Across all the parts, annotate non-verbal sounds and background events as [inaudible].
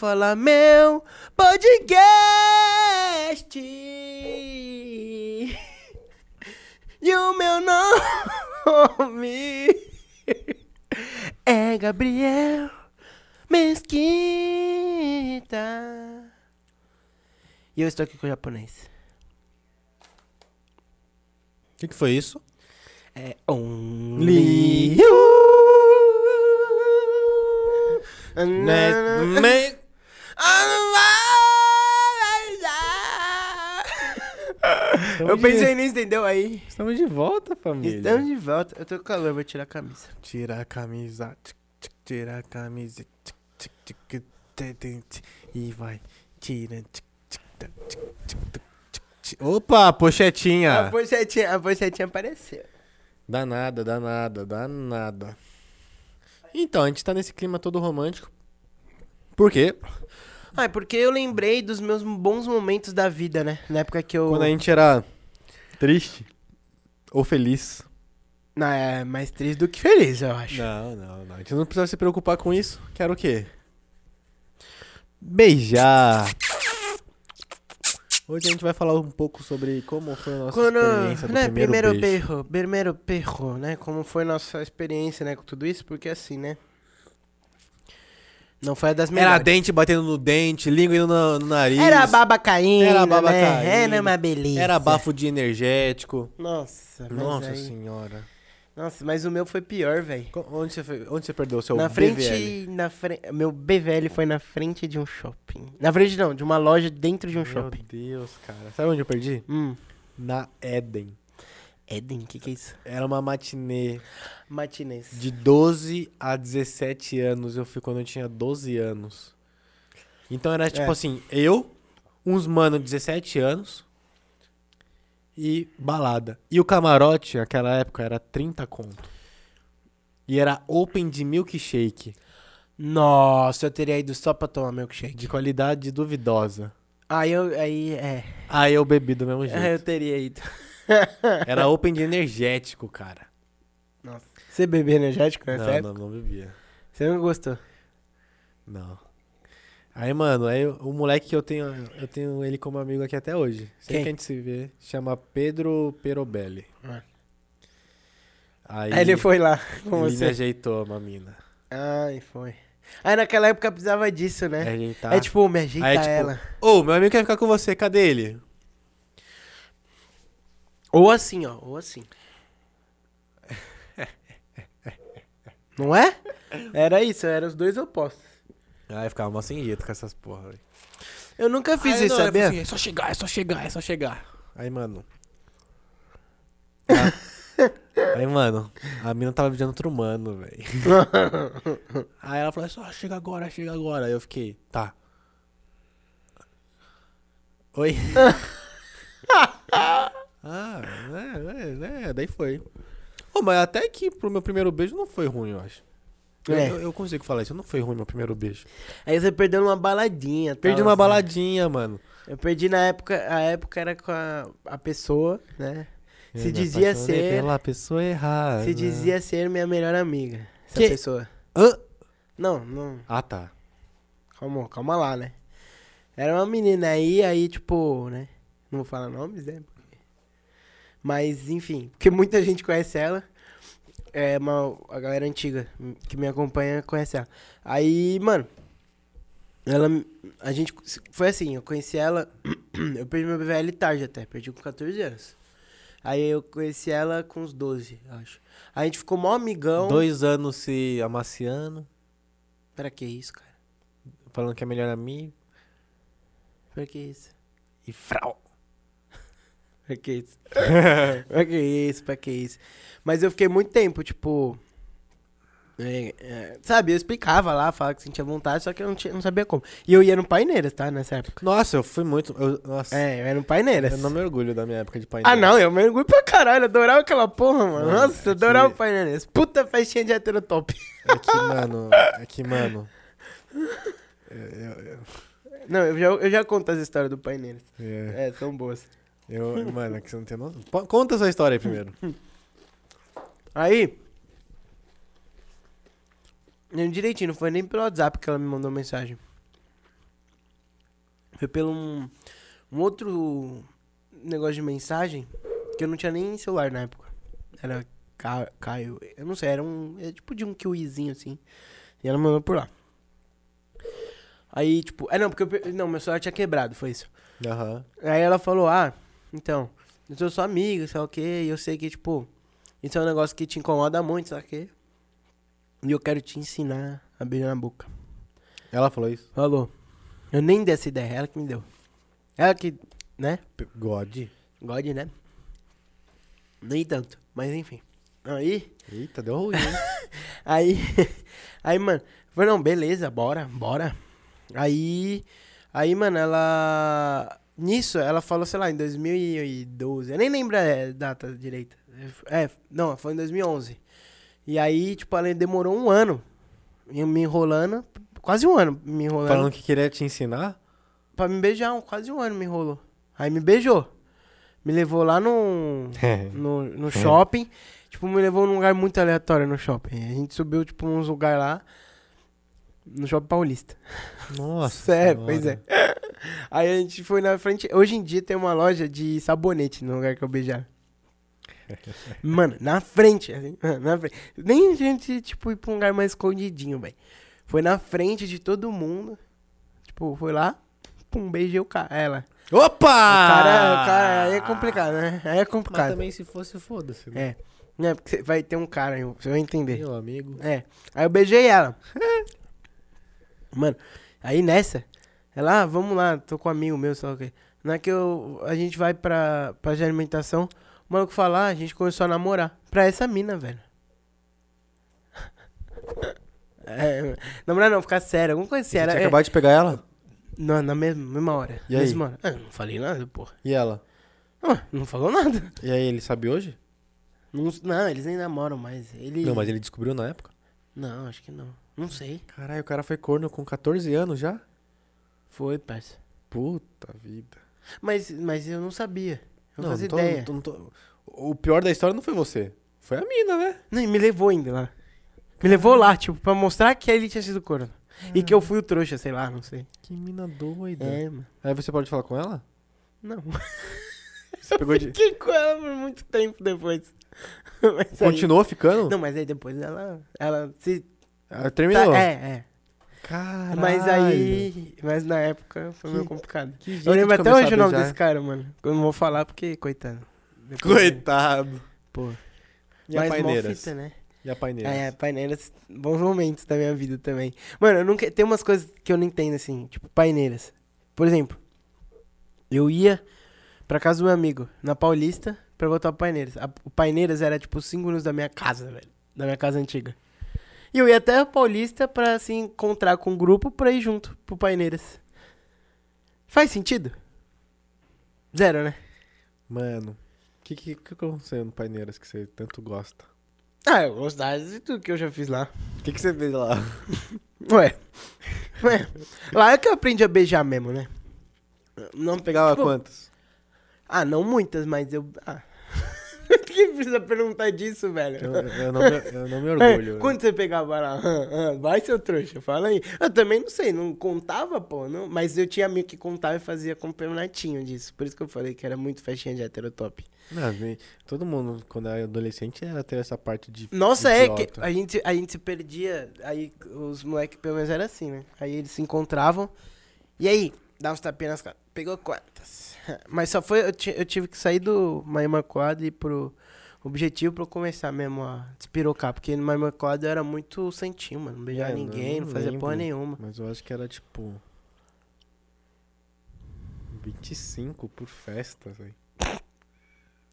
Fala Meu podcast. E o meu nome é Gabriel Mesquita. E eu estou aqui com o japonês. O que, que foi isso? É Only You. Né- me- Eu pensei nisso, entendeu? Aí. Estamos de volta, família. Estamos de volta. Eu tô com calor, vou tirar a camisa. Tira a camisa, tira a camisa, e vai, tira. Opa, A pochetinha. pochetinha, a pochetinha apareceu. Danada, danada, danada. Então, a gente tá nesse clima todo romântico. Por quê? Ah, é porque eu lembrei dos meus bons momentos da vida, né? Na época que eu. Quando a gente era triste ou feliz. Não, é mais triste do que feliz, eu acho. Não, não, não. A gente não precisa se preocupar com isso. Quero o quê? Beijar. Hoje a gente vai falar um pouco sobre como foi a nossa Quando, experiência do né, primeiro, primeiro beijo. primeiro perro, né? Como foi nossa experiência, né, com tudo isso, porque assim, né? Não foi a das Era melhores. dente batendo no dente, língua indo no, no nariz. Era baba caindo, Era baba né? caindo. Era uma beleza. Era bafo de energético. Nossa, Nossa aí- senhora. Nossa, mas o meu foi pior, velho. Onde você, foi- onde você perdeu o seu Na BVL? frente, na frente, meu BVL foi na frente de um shopping. Na frente não, de uma loja dentro de um Meu shopping. Deus, cara. Sabe onde eu perdi? Hum, Na Eden. Eden, que que é isso? Era uma matinê Matinês. De 12 a 17 anos, eu fui quando eu tinha 12 anos. Então era tipo É. assim, eu, uns mano de 17 anos e balada. E o camarote, naquela época, era 30 conto. E era open de milkshake, Nossa, eu teria ido só pra tomar milkshake. de qualidade duvidosa. Aí eu, aí, é. Aí eu bebi do mesmo Aí [laughs] eu jeito. teria ido. Era open de energético, cara. Nossa. Você bebeu energético nessa Não, época? não, não bebia. Você não gostou? Não. Aí, mano, aí o moleque que eu tenho, eu tenho ele como amigo aqui até hoje. Sempre Quem? que a gente se vê, chama Pedro Perobelli. Ah. Aí, Aí ele foi lá com ele me você. ajeitou uma mina. Ai, foi. Aí naquela época precisava disso, né? Ajeitar. É tipo, me ajeita Aí, tipo, ela. Ô, meu amigo quer ficar com você, cadê ele? Ou assim, ó, ou assim. [laughs] Não é? Era isso, eram os dois opostos. Aí ficava mó sem jeito com essas porra, velho. Eu nunca fiz Aí, isso, não, eu sabia? assim, é só chegar, é só chegar, é só chegar. Aí, mano. Ah. [laughs] Aí, mano, a mina tava beijando outro mano, velho. [laughs] Aí ela falou, é só chega agora, chega agora. Aí eu fiquei, tá. Oi? Ah, né, né, né, daí foi. Ô, mas até que pro meu primeiro beijo não foi ruim, eu acho. Eu, É. eu, eu consigo falar isso, não foi ruim meu primeiro beijo. Aí você perdeu numa baladinha. tal, Perdi uma assim. baladinha, mano. Eu perdi na época, a época era com a, a pessoa, né? Eu Se dizia ser- Pela pessoa errada. Se dizia ser minha melhor amiga. Essa Que- pessoa. Hã? Não, não. Ah, tá. Calma, calma lá, né? Era uma menina aí, aí, tipo, né? Não vou falar nomes, né? Mas, enfim, porque muita gente conhece ela. É uma, a galera antiga que me acompanha conhece ela. Aí, mano, ela. A gente. Foi assim, eu conheci ela. [clears throat] Eu perdi meu BVL tarde até, perdi com 14 anos. Aí eu conheci ela com uns 12, acho. A gente ficou mó amigão. Dois anos se amaciando, Pra que isso, cara? falando que é melhor amigo. Pra que isso? E frau. Pra que isso? pra [laughs] que isso? Pra que isso? Mas eu fiquei muito tempo, tipo. é, é, sabe, eu explicava lá, falava que sentia vontade, só que eu não, tinha- não sabia como. E eu ia no Paineiras, tá? Nessa época. Nossa, eu fui muito. eu- nossa, É, eu ia no Paineiras. eu não me orgulho da minha época de painel. Ah, não, eu me orgulho pra caralho. Adorava aquela porra, mano. Nossa, é que- adorava o Paineiras. Puta festinha de hétero top. É que, [laughs] mano. É que, mano. eu- eu- Não, eu já, eu já conto as histórias do Paineiras. é, É, são boas. Eu, mano, é que você não tem noção. Conta a sua história aí primeiro. Aí, Lembro direitinho, não foi nem pelo WhatsApp que ela me mandou mensagem. Foi pelo um, um outro negócio de mensagem que eu não tinha nem celular na época. Era Ca- Caio. Eu não sei, era um. É tipo de um kiwizinho assim. E ela mandou por lá. Aí, tipo. É não, porque eu, Não, meu celular tinha quebrado, foi isso. Aham. Aí ela falou, ah, então, eu sou sua amiga, sei lá o quê, e eu sei que, tipo, isso é um negócio que te incomoda muito, sabe o quê? E eu quero te ensinar a beijar na boca. Ela falou isso. Falou. Eu nem dei essa ideia, ela que me deu. Ela que, né? God. God, né? Nem tanto, mas enfim. Aí, Eita, deu ruim, hein? [laughs] aí, [laughs] aí, mano, falei, não, beleza, bora, bora. Aí, aí, mano, ela, nisso, ela falou, sei lá, em 2012, eu nem lembro a data direita. É, não, foi em 2011. E aí, tipo, ela demorou um ano me enrolando, quase um ano me enrolando. Falando que queria te ensinar? Pra me beijar, um- quase um ano me enrolou. Aí me beijou. Me levou lá [laughs] no, no, no shopping. Tipo, me levou num lugar muito aleatório no shopping. A gente subiu, tipo, uns lugares lá. No shopping paulista. Nossa. Sério, [laughs] pois é. [laughs] Aí a gente foi na frente. Hoje em dia tem uma loja de sabonete no lugar que eu beijava. [laughs] Mano, na frente, assim, na frente. Nem a gente, tipo, ir pra um lugar mais escondidinho, velho. Foi na frente de todo mundo. Tipo, foi lá, pum, beijei o cara. Ela. Opa! O cara, o cara, aí é complicado, né? Aí é Mas complicado. também se fosse, foda-se. né? É. Não, é porque vai ter um cara aí, você vai entender. Meu amigo. É. Aí eu beijei ela. [laughs] Mano, aí nessa, ela, ah, vamos lá, tô com um amigo meu, só que. Na que eu, a gente vai pra, pra de alimentação, o maluco fala, ah, a gente começou a namorar. Pra essa mina, velho. [laughs] É, namorar não, ficar sério, alguma coisa assim. Você é, de pegar ela? na, na mesma, mesma hora. E aí? Mesma hora. Ah, não falei nada, porra. E ela? Ah, não falou nada. E aí, ele sabe hoje? Não, não, eles nem namoram mais. Ele... Não, mas ele descobriu na época. Não, acho que não. Não sei. Caralho, o cara foi corno com 14 anos já? Foi, parça. Puta vida. Mas, mas eu não sabia. Eu não fazia tô- ideia. tô- não tô- O pior da história não foi você. Foi a mina, né? Não, e me levou ainda lá. Me levou lá, tipo, pra mostrar que ele tinha sido corno. E que eu fui o trouxa, sei lá, não sei. Que mina doida. É, mano. Aí você pode falar com ela? Não. [laughs] Você pegou de... Fiquei com ela por muito tempo depois. [laughs] Mas aí- Continuou ficando? Não, mas aí depois ela. Ela se. Ah, terminou. É, é. Caralho. Mas aí. Mas na época foi Que- meio complicado. Eu lembro até hoje a o nome desse cara, mano. Eu não vou falar porque, coitado. Depois- Coitado. Pô. E a Mas mó paineiras? fita, né? E a paineiras? É, paineiras, bons momentos da minha vida também. Mano, eu nunca. Tem umas coisas que eu não entendo, assim, tipo, paineiras. Por exemplo, eu ia pra casa do meu amigo, na Paulista, pra voltar pro Paineiras. A- o Paineiras era, tipo, cinco minutos da minha casa, velho. Da minha casa antiga. E eu ia até a Paulista pra se encontrar com o grupo pra ir junto pro Paineiras. Faz sentido? Zero, né? Mano, o que, que, que aconteceu no Paineiras que você tanto gosta? Ah, eu gostava de tudo que eu já fiz lá. O que, que você fez lá? [laughs] Ué. Ué. Lá é que eu aprendi a beijar mesmo, né? Não Pegava Tipo, quantos? Ah, não muitas, mas eu. Ah. Que precisa perguntar disso, velho? Eu, eu não, me, eu não me [laughs] orgulho. É, quando você pegava lá? Ah, [laughs] ah, vai, seu trouxa, fala aí. Eu também não sei, não contava, pô, não, mas eu tinha amigo que contava e fazia campeonatinho disso. Por isso que eu falei que era muito festinha de heterotop. Não, todo mundo, quando era adolescente, era ter essa parte de. Nossa, é que a gente, a gente se perdia. Aí os moleques, pelo menos, era assim, né? Aí eles se encontravam. E aí, dá uns tapinhas nas caras. Pegou quantas? [laughs] Mas só foi. Eu, eu tive que sair do Mar Imaculado e pro objetivo pra eu começar mesmo a despirocar. Porque no Mar Imaculado eu era muito sentinho, mano. Não beijava É, ninguém, não não, fazia lembro. porra nenhuma. Mas eu acho que era tipo. 25 por festa, velho.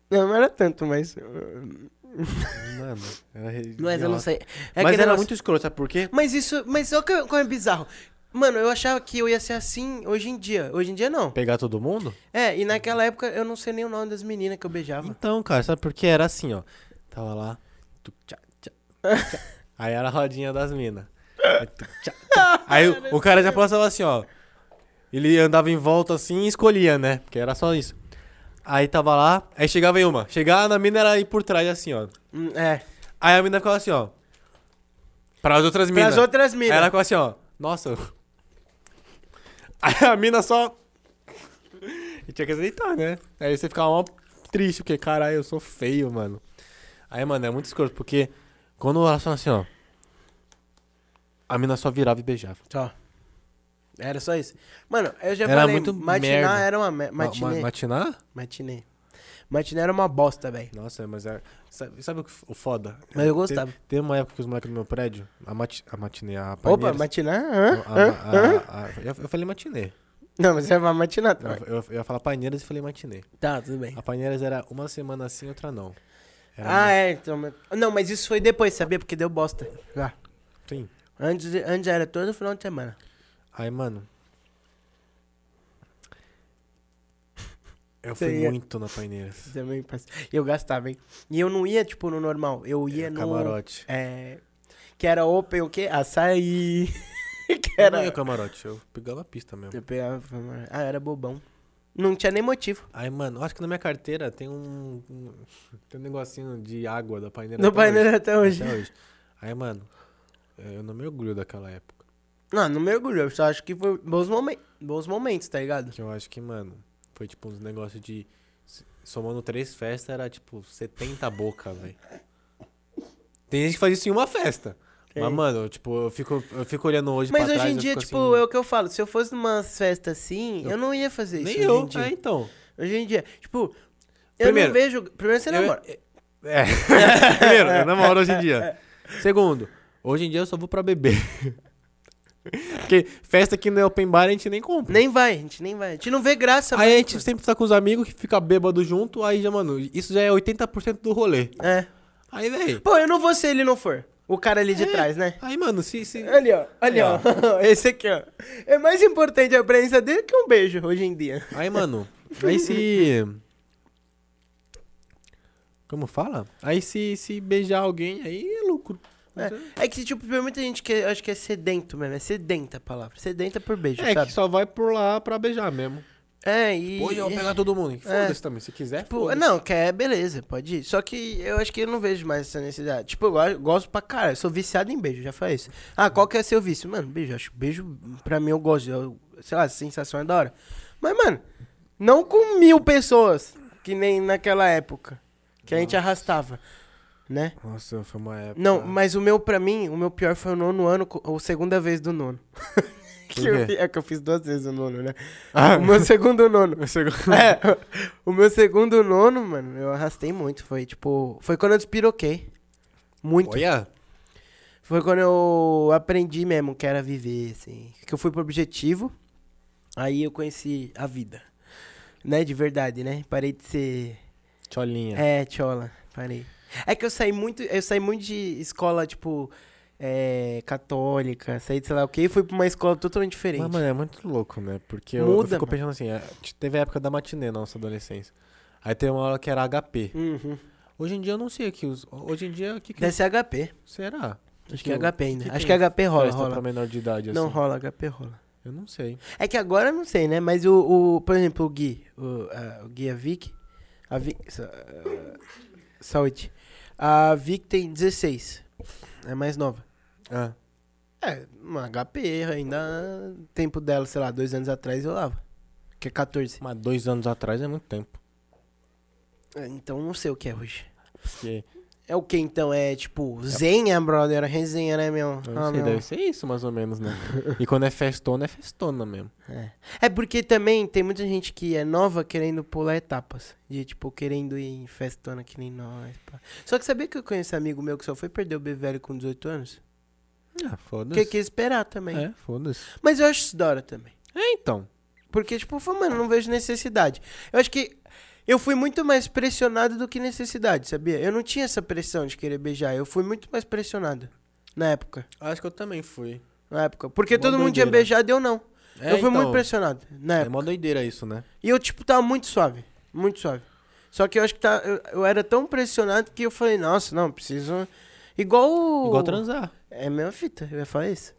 Não, não era tanto, mas. Mano, era [laughs] Mas eu não sei. É Mas era negócio- muito escroto, sabe por quê? Mas isso. Mas olha como é bizarro. Mano, eu achava que eu ia ser assim hoje em dia. Hoje em dia não. Pegar todo mundo? É, e naquela época eu não sei nem o nome das meninas que eu beijava. Então, cara, sabe por quê? Era assim, ó. Tava lá. tuc, tchá, tchá, tchá. [laughs] Aí era a rodinha das minas. Aí, tuc, tchá, tchá. Aí o, o cara já passava assim, ó. Ele andava em volta assim e escolhia, né? Porque era só isso. Aí tava lá, aí chegava em uma. Chegava na mina era ir por trás assim, ó. Hum, É. Aí a mina ficava assim, ó. Para as outras minas. Pras outras Aí minas. ela ficou assim, ó. Nossa. Aí a mina só. E tinha que aceitar, né? Aí você ficava mó triste, porque, caralho, eu sou feio, mano. Aí, mano, é muito escroto, porque quando ela fala assim, ó. A mina só virava e beijava. Só. Era só isso. Mano, eu já Era falei, muito matiná merda. era uma me- Ma- ma- matiná? Matinê. Matinê era uma bosta, velho. Nossa, mas é. Sabe, sabe o que o foda? Mas eu gostava. Teve uma época que os moleques do meu prédio, a, mati, a matinê, a Opa, a- Hã? a- Hã? a- a- eu, eu falei matinê. Não, mas é uma matiná Eu, também. eu, eu ia falar Paineiras e falei matinê. Tá, tudo bem. A Paineiras era uma semana assim, outra não. Era Ah, é, então. mas- Não, mas isso foi depois, sabia? Porque deu bosta. Já. Sim. Antes, antes era todo final de semana. Aí, mano. Eu fui ia- muito na Paineiras. [laughs] Também eu gastava, hein? E eu não ia, tipo, no normal. Eu ia É, no. Camarote. É. Que era open o quê? Açaí. [laughs] que Eu era. não ia camarote, eu pegava a pista mesmo. Eu pegava- Ah, era bobão. Não tinha nem motivo. Aí, mano, eu acho que na minha carteira tem um. um- tem um negocinho de água da Paineira. Hoje. painel até hoje. Até hoje. Aí, mano, eu não me orgulho daquela época. Não, não mergulhou. Eu só acho que foi bons, momen bons momentos, tá ligado? Que eu acho que, mano, foi tipo uns negócios de. Somando três festas era tipo 70 boca, velho. Tem gente que faz isso em uma festa. Mas, mano, tipo, eu fico, eu fico olhando hoje Mas pra hoje trás, em dia, tipo, assim, é o que eu falo. Se eu fosse numa festa assim, eu, Eu- não ia fazer isso. Nem hoje eu, Em dia. é, então. Hoje em dia. Tipo, eu Primeiro, não vejo. Primeiro você eu- namora. É. [laughs] Primeiro, eu namoro hoje em dia. [laughs] Segundo, hoje em dia eu só vou pra beber. [laughs] Porque festa que não é open bar a gente nem compra. Nem vai, a gente nem vai. A gente não vê graça. Aí a mano. gente sempre tá com os amigos que fica bêbado junto, aí já, mano, isso já é 80% do rolê. É. Aí, velho. Pô, eu não vou se ele não for. O cara ali de É. trás, né? Aí, mano, se. se... Ali, ó. Ali, Aí, ó. [laughs] Esse aqui, ó. É mais importante a presença dele que um beijo hoje em dia. Aí, mano, aí se. [laughs] Como fala? Aí se, se beijar alguém, aí é lucro. É, é que, tipo, tem muita gente que eu acho que é sedento mesmo. É sedenta a palavra. Sedenta por beijo, É, sabe? que só vai por lá pra beijar mesmo. É, e. Hoje eu vou pegar todo mundo. Foda-se também, se quiser. Tipo, foda-se. não, quer, beleza, pode ir. Só que eu acho que eu não vejo mais essa necessidade. Tipo, eu go- gosto pra caralho. Eu sou viciado em beijo, já falei isso. Ah, qual que é seu vício? Mano, beijo. Acho que beijo, pra mim, eu gosto. Eu, sei lá, a sensação é da hora. Mas, mano, não com mil pessoas, que nem naquela época. Que a gente arrastava, né? Nossa, foi uma época. Não, mas o meu, pra mim, o meu pior foi o nono ano, ou segunda vez do nono. [laughs] que eu é que eu fiz duas vezes o nono, né? Ah, O meu segundo nono. [laughs] o segundo. [laughs] É, o meu segundo nono, mano, eu arrastei muito. Foi tipo. Foi quando eu despiroquei. Muito. Olha. Foi quando eu aprendi mesmo que era viver, assim. Que eu fui pro objetivo. Aí eu conheci a vida. Né, de verdade, né? Parei de ser. Tcholinha. É, tchola. Parei. É que eu saí muito. Eu saí muito de escola, tipo. É, católica, saí de sei lá o quê, e fui pra uma escola totalmente diferente. Mas, mano, é muito louco, né? Porque eu, eu Muda, fico mano. pensando assim, é, teve a época da matinê na nossa adolescência. Aí tem uma aula que era HP. Uhum. Hoje em dia eu não sei aqui. Hoje em dia, o que, que Deve ser HP. será? Acho que é HP ainda. que Acho que HP rola, rola. pra menor de idade, Não assim? rola, HP rola. Eu não sei. É que agora eu não sei, né? Mas o, o por exemplo, o Gui, o, a- o Gui a Vic, a Vic, ah, saúde. A Vic tem 16, é mais nova. Ah, É, uma HP ainda, tempo dela, sei lá, dois anos atrás eu lava. Que é 14. mas dois anos atrás é muito tempo. É, Então não sei o que é hoje. Porque, É o que então? É tipo, zenha, brother, resenha, né, meu? eu Ah, sei, meu. deve ser isso mais ou menos, né? e quando é festona, é festona mesmo. É. É porque também tem muita gente que é nova querendo pular etapas. De, tipo, querendo ir em festona que nem nós. pá. Só que sabia que eu conheço amigo meu que só foi perder o velho com 18 anos? Ah, foda-se. Porque quis esperar também. É, foda-se. Mas eu acho isso da hora também. É, então. Porque, tipo, eu falo, mano, não vejo necessidade. Eu acho que eu fui muito mais pressionado do que necessidade, sabia? Eu não tinha essa pressão de querer beijar. Eu fui muito mais pressionado. Na época. Acho que eu também fui. Na época. Porque Mó todo mundo tinha doideira. beijado e eu não. É, eu fui muito então, pressionado. Na É época. mó doideira isso, né? E eu, tipo, tava muito suave. Muito suave. Só que eu acho que tá, eu, eu era tão pressionado que eu falei, nossa, não, preciso. Igual. Igual transar. É a mesma fita, eu ia falar isso.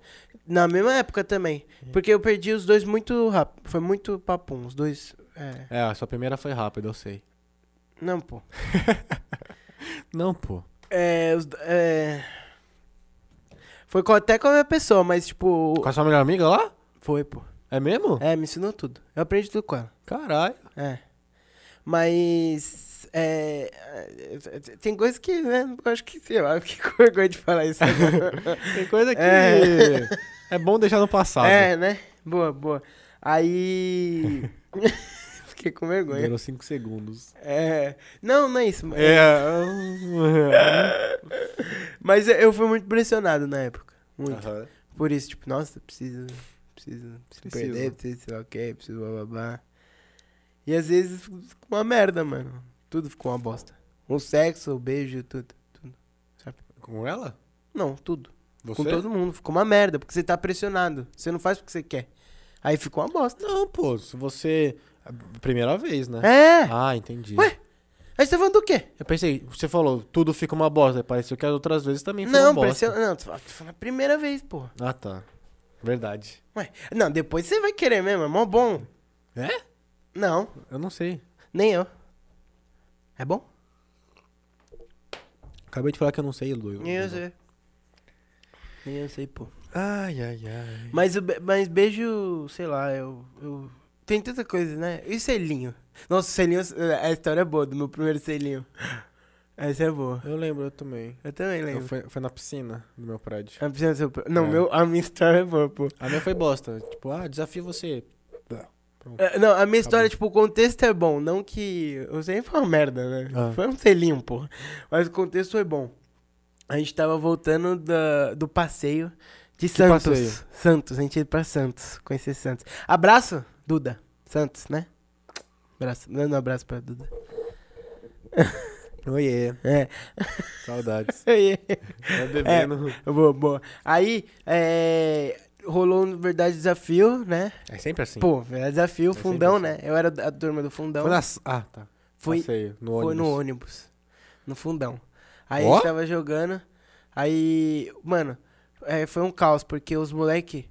Na mesma época também. Porque eu perdi os dois muito rápido. Foi muito papum. Os dois. É. É, a sua primeira foi rápida, eu sei. Não, pô. [laughs] Não, pô. É. É... Foi com, até com a minha pessoa, mas tipo. Com a sua melhor amiga lá? Foi, pô. É mesmo? É, me ensinou tudo. Eu aprendi tudo com ela. Caralho. É. Mas. É, tem coisas que, né? Eu acho que, sei lá, eu fiquei [laughs] com vergonha de falar isso agora. [laughs] Tem coisa que. É. É, bom deixar no passado. é, né? Boa, boa. Aí. Fiquei com vergonha. Durou 5 segundos. É. Não, não é isso. mas- É. Mas eu fui muito pressionado na época. Muito. Por isso, tipo, nossa, preciso. Preciso, preciso Preciso. perder, preciso sei lá o quê, preciso blá blá blá. E às vezes ficou uma merda, mano. Tudo ficou uma bosta. O sexo, o beijo, tudo. tudo. Com ela? Não, tudo. Você? Com todo mundo. Ficou uma merda, porque você tá pressionado. Você não faz porque você quer. Aí ficou uma bosta. Não, pô. Se você. Primeira vez, né? É! Ah, entendi. Ué? Aí você tá falando do quê? Eu pensei, você falou, tudo fica uma bosta. Pareceu que as outras vezes também foi Não, uma bosta. pressiona. Não, tu fala a primeira vez, pô. Ah, tá. Verdade. Ué. Não, depois você vai querer mesmo, é mó bom. É? Não, Eu não sei. nem eu. É bom? Acabei de falar que eu não sei, Lu. Nem eu sei. Nem eu sei, pô. Ai, ai, ai. Mas, mas beijo, sei lá, eu, eu. Tem tanta coisa, né? E selinho? Nossa, o selinho, a história é boa do meu primeiro selinho. Essa é boa. Eu lembro, eu também. Eu também Eu lembro. foi, foi na piscina do meu prédio. A piscina do seu- Não, É. meu, a minha história é boa, pô. A minha foi bosta. Tipo, ah, desafio você. É, Não, a minha história, tipo, o contexto é bom. Não que. Eu sei foi uma merda, né? Ah. Foi um selinho, porra. Mas o contexto foi bom. A gente tava voltando da, do passeio de Santos. passeio? Santos, a gente ia pra Santos. Conhecer Santos. Abraço, Duda. Santos, né? Abraço. Dando um abraço pra Duda. [laughs] Oiê. É. Saudades. [laughs] Aí, Tá bebendo. boa, boa. Aí, é, rolou um verdade desafio, né? É sempre assim. Pô, verdade desafio, É fundão, assim. né? Eu era da turma do fundão. foi nas... Ah, tá. Foi- Passeio, no Foi ônibus. no ônibus. No fundão. Aí Ó. a gente tava jogando. Aí, mano, é, foi um caos, porque os moleque.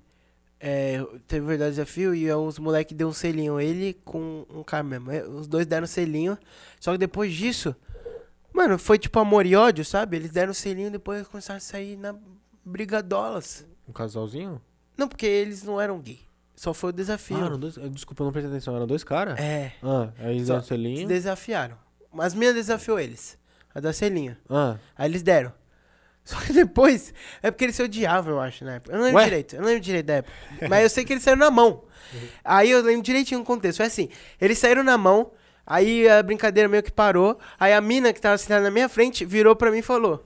É, teve o verdade desafio e os moleque deu um selinho. Ele com um cara mesmo. é, Os dois deram selinho. Só que depois disso, mano, foi tipo amor e ódio, sabe? Eles deram selinho e depois eles começaram a sair na brigadolas. Um casalzinho? Não, porque eles não eram gay. Só foi o desafio. Ah, eram dois... Desculpa, eu não prestei atenção. Eram dois caras? É. Ah, aí Só- deram Se selinho. desafiaram. As minhas desafiou eles. A da selinho. Ah, Aí eles deram. Só que depois, é porque eles se odiavam, eu acho, na época. Eu não lembro Ué? direito, eu não lembro direito da época. Mas eu sei que eles saíram na mão. Aí eu lembro direitinho o contexto. Foi assim, eles saíram na mão, aí a brincadeira meio que parou, aí a mina que tava sentada na minha frente virou pra mim e falou,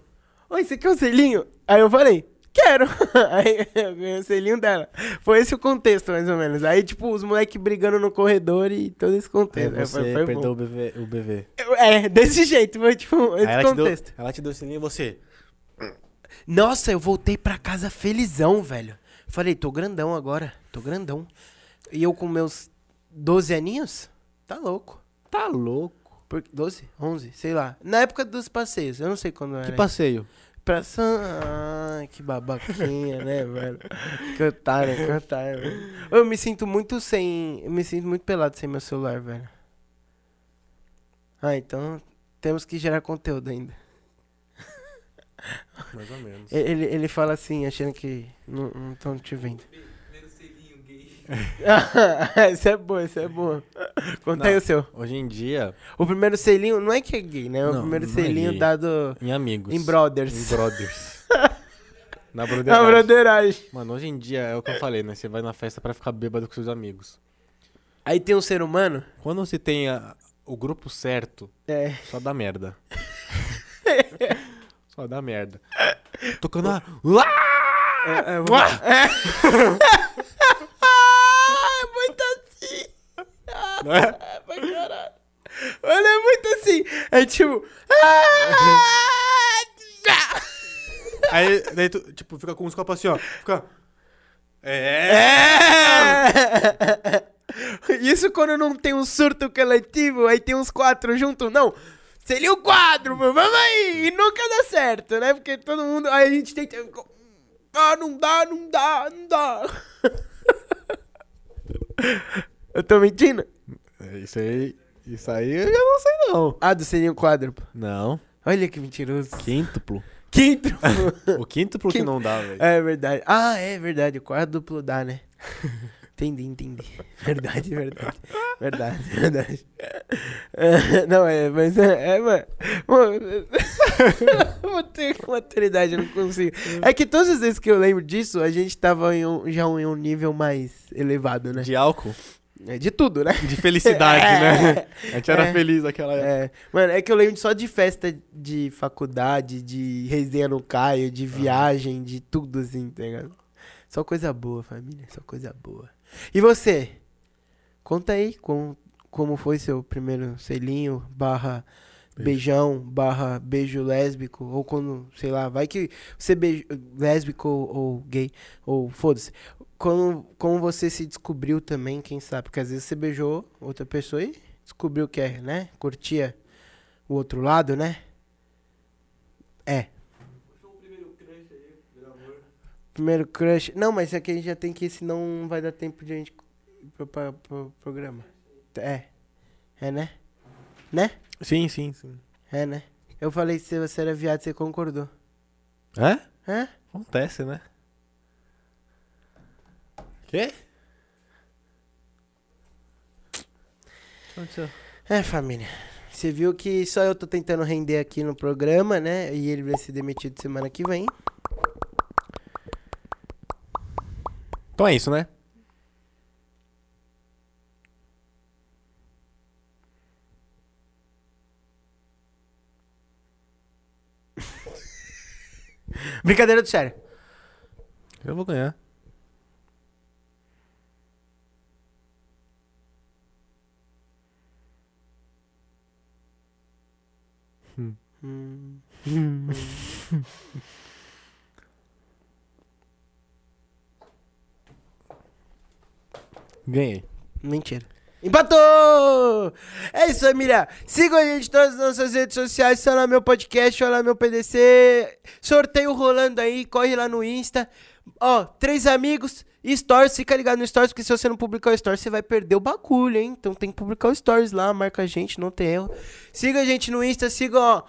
Oi, você quer um selinho? Aí eu falei, quero. [laughs] Aí eu ganhei o selinho dela. Foi esse o contexto, mais ou menos. Aí, tipo, os moleques brigando no corredor e todo esse contexto. Aí você foi, foi perdeu o BV. O BV. É, desse [laughs] jeito, foi tipo, esse ela te, deu, contexto. ela te deu selinho e você. Nossa, eu voltei pra casa felizão, velho. Falei, tô grandão agora, tô grandão. E eu com meus 12 aninhos? Tá louco. Tá louco. Por, 12? 11? Sei lá. Na época dos passeios, eu não sei quando era. Que passeio? Pra San... Ai, que babaquinha, né, velho? [laughs] Que otário. velho. Eu me sinto muito sem... Eu me sinto muito pelado sem meu celular, velho. Ah, então temos que gerar conteúdo ainda. Mais ou menos. Ele, ele fala assim, achando que não estão te vendo. Primeiro selinho gay. [laughs] esse é bom, esse é bom. Conta aí Não. o seu. Hoje em dia, O primeiro selinho não é que é gay, né? O Não, primeiro não é selinho gay. dado em amigos. em brothers. Em brothers. [laughs] Na Na broderagem. broderagem. Mano, hoje em dia é o que eu falei, né? Você vai na festa pra ficar bêbado com seus amigos. Aí tem um ser humano. Quando você tem a- o grupo certo, É. só dá merda. [laughs] só dá merda. Tocando a... Uá! É, é, Uá! é. [laughs] é muito assim. Não é? É pra caralho. É muito assim. É tipo. [laughs] ah! Aí, daí tu, tipo, fica com os copos assim, ó. Fica... É! É. [laughs] Isso quando não tem um surto coletivo, aí tem uns quatro juntos, não. Seria o quadro, vamos aí! E nunca dá certo, né? Porque todo mundo. Aí a gente tenta. Ah, não dá, não dá, não dá. [laughs] Eu tô mentindo? É, Isso aí... Isso aí eu já não sei não. Ah, do seria o quadro. Não. Olha que mentiroso. Quíntuplo. Quinto. [laughs] O porque Quinto. não dá, velho. É verdade. Ah, é verdade. O quarto duplo dá, né? [laughs] Entendi, entendi. [laughs] Verdade, verdade. Verdade, [laughs] verdade. É, não, é, mas é, é mano. [laughs] Vou ter maturidade, eu não consigo. É que todas as vezes que eu lembro disso, a gente tava em um- já em um nível mais elevado, né? De álcool? É, De tudo, né? De felicidade, É. né? A gente era É. feliz naquela época. É, mano, é que eu lembro só de festa de faculdade, de resenha no Caio, de viagem, de tudo assim, tá ligado? Só coisa boa, família, só coisa boa. E você? Conta aí como, como foi seu primeiro selinho, barra beijão, barra beijo lésbico, ou quando, sei lá, vai que você beijo lésbico ou, ou gay, ou foda-se. Como, como você se descobriu também, quem sabe? Porque às vezes você beijou outra pessoa e descobriu que é, né? Curtia o outro lado, né? É. Primeiro crush. Não, mas é que a gente já tem que ir, senão não vai dar tempo de a gente ir pro, pro, pro programa. É. É, né? Né? Sim, sim, sim. É, né? Eu falei que se você era viado, você concordou. É? Hã? Acontece, né? Quê? O que aconteceu? É, família. Você viu que só eu tô tentando render aqui no programa, né? E ele vai ser demitido semana que vem. Então é isso, né? [laughs] Brincadeira do sério. Eu vou ganhar. Hum. [laughs] Ganhei. Mentira. Empatou! É isso, família. Sigam a gente em todas as nossas redes sociais. Só lá meu podcast, olha lá meu PDC. Sorteio rolando aí. Corre lá no Insta. Ó, três amigos. Stories, fica ligado no Stories, porque se você não publicar o Stories, você vai perder o bagulho, hein? Então tem que publicar o Stories lá, marca a gente, não tem erro. Siga a gente no Insta, siga, ó,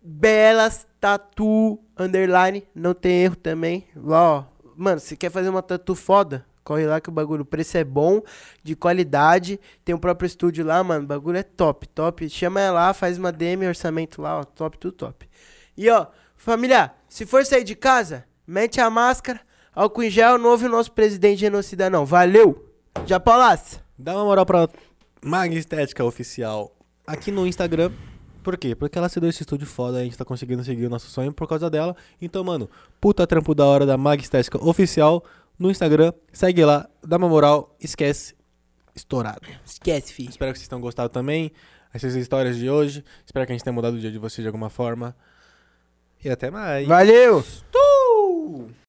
Belas Tatu Underline, não tem erro também. Ó, mano, se quer fazer uma tatu foda, corre lá que o bagulho, o preço é bom, de qualidade. Tem o próprio estúdio lá, mano, o bagulho é top, top. Chama ela lá, faz uma DM, orçamento lá, ó, top, tudo top. E ó, família, se for sair de casa, mete a máscara, álcool em gel, não ouve o nosso presidente genocida não. Valeu! Já Palácio! Dá uma moral pra Mag Estética Oficial aqui no Instagram. Por quê? Porque ela se deu esse estúdio foda, a gente tá conseguindo seguir o nosso sonho por causa dela. Então, mano, puta trampo da hora da Mag Estética Oficial no Instagram. Segue lá, dá uma moral, esquece. Estourado. Esquece, filho. Espero que vocês tenham gostado também. Essas histórias de hoje. Espero que a gente tenha mudado o dia de vocês de alguma forma. E até mais. Valeu! Tu!